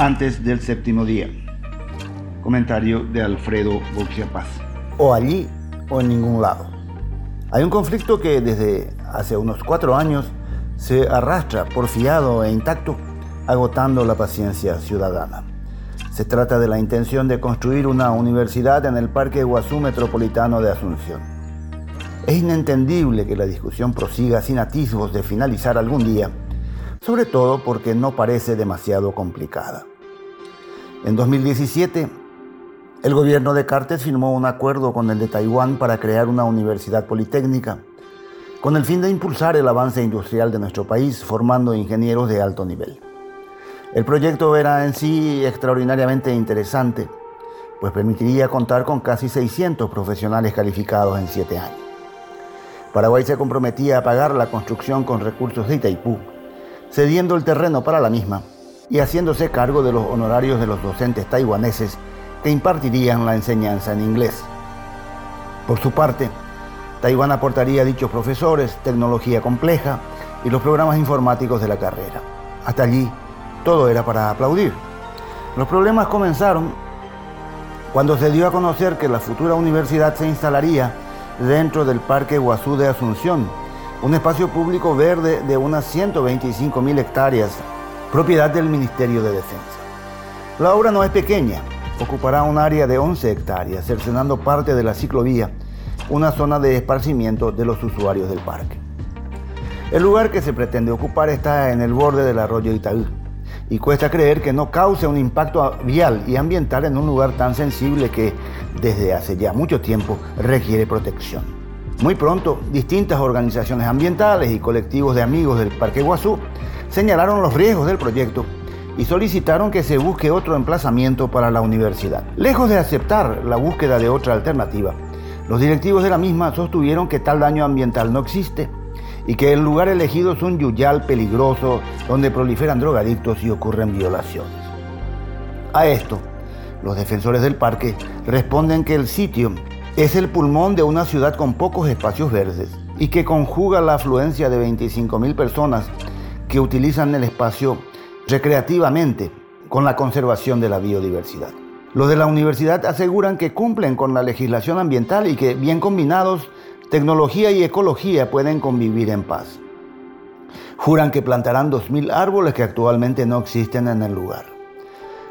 antes del séptimo día. Comentario de Alfredo Paz. O allí o en ningún lado. Hay un conflicto que desde hace unos cuatro años se arrastra porfiado e intacto, agotando la paciencia ciudadana. Se trata de la intención de construir una universidad en el Parque Guazú Metropolitano de Asunción. Es inentendible que la discusión prosiga sin atisbos de finalizar algún día, sobre todo porque no parece demasiado complicada. En 2017, el gobierno de Cartes firmó un acuerdo con el de Taiwán para crear una universidad politécnica, con el fin de impulsar el avance industrial de nuestro país, formando ingenieros de alto nivel. El proyecto era en sí extraordinariamente interesante, pues permitiría contar con casi 600 profesionales calificados en siete años. Paraguay se comprometía a pagar la construcción con recursos de Itaipú, cediendo el terreno para la misma y haciéndose cargo de los honorarios de los docentes taiwaneses que impartirían la enseñanza en inglés. Por su parte, Taiwán aportaría dichos profesores, tecnología compleja y los programas informáticos de la carrera. Hasta allí, todo era para aplaudir. Los problemas comenzaron cuando se dio a conocer que la futura universidad se instalaría dentro del Parque Guazú de Asunción, un espacio público verde de unas 125 mil hectáreas, propiedad del Ministerio de Defensa. La obra no es pequeña, ocupará un área de 11 hectáreas, cercenando parte de la ciclovía, una zona de esparcimiento de los usuarios del parque. El lugar que se pretende ocupar está en el borde del arroyo Itaú y cuesta creer que no cause un impacto vial y ambiental en un lugar tan sensible que desde hace ya mucho tiempo requiere protección. Muy pronto, distintas organizaciones ambientales y colectivos de amigos del Parque Guazú señalaron los riesgos del proyecto y solicitaron que se busque otro emplazamiento para la universidad. Lejos de aceptar la búsqueda de otra alternativa, los directivos de la misma sostuvieron que tal daño ambiental no existe y que el lugar elegido es un yuyal peligroso donde proliferan drogadictos y ocurren violaciones. A esto, los defensores del parque responden que el sitio es el pulmón de una ciudad con pocos espacios verdes y que conjuga la afluencia de 25.000 personas que utilizan el espacio recreativamente con la conservación de la biodiversidad. Los de la universidad aseguran que cumplen con la legislación ambiental y que, bien combinados, tecnología y ecología pueden convivir en paz. Juran que plantarán 2.000 árboles que actualmente no existen en el lugar.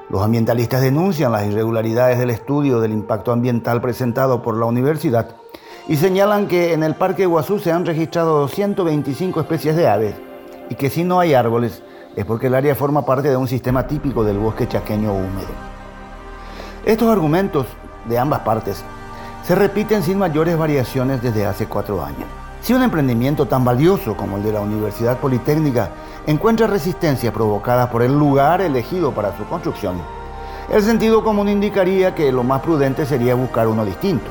Los ambientalistas denuncian las irregularidades del estudio del impacto ambiental presentado por la universidad y señalan que en el Parque Guazú se han registrado 125 especies de aves y que si no hay árboles es porque el área forma parte de un sistema típico del bosque chaqueño húmedo. Estos argumentos de ambas partes se repiten sin mayores variaciones desde hace cuatro años. Si un emprendimiento tan valioso como el de la Universidad Politécnica encuentra resistencia provocada por el lugar elegido para su construcción, el sentido común indicaría que lo más prudente sería buscar uno distinto.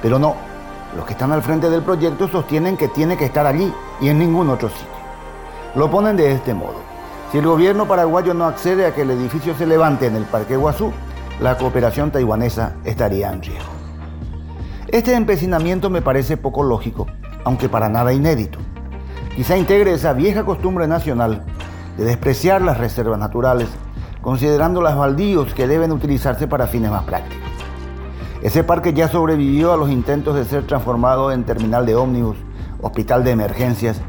Pero no, los que están al frente del proyecto sostienen que tiene que estar allí y en ningún otro sitio. Lo ponen de este modo. Si el gobierno paraguayo no accede a que el edificio se levante en el Parque Guazú, la cooperación taiwanesa estaría en riesgo. Este empecinamiento me parece poco lógico, aunque para nada inédito. Quizá integre esa vieja costumbre nacional de despreciar las reservas naturales, considerando las baldíos que deben utilizarse para fines más prácticos. Ese parque ya sobrevivió a los intentos de ser transformado en terminal de ómnibus, hospital de emergencias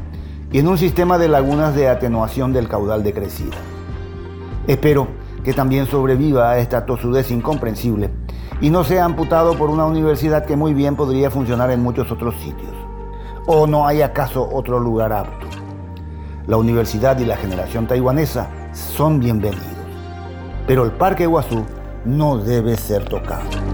y en un sistema de lagunas de atenuación del caudal de crecida. Espero que también sobreviva a esta tosudez incomprensible y no sea amputado por una universidad que muy bien podría funcionar en muchos otros sitios. ¿O no hay acaso otro lugar apto? La universidad y la generación taiwanesa son bienvenidos, pero el Parque Guazú no debe ser tocado.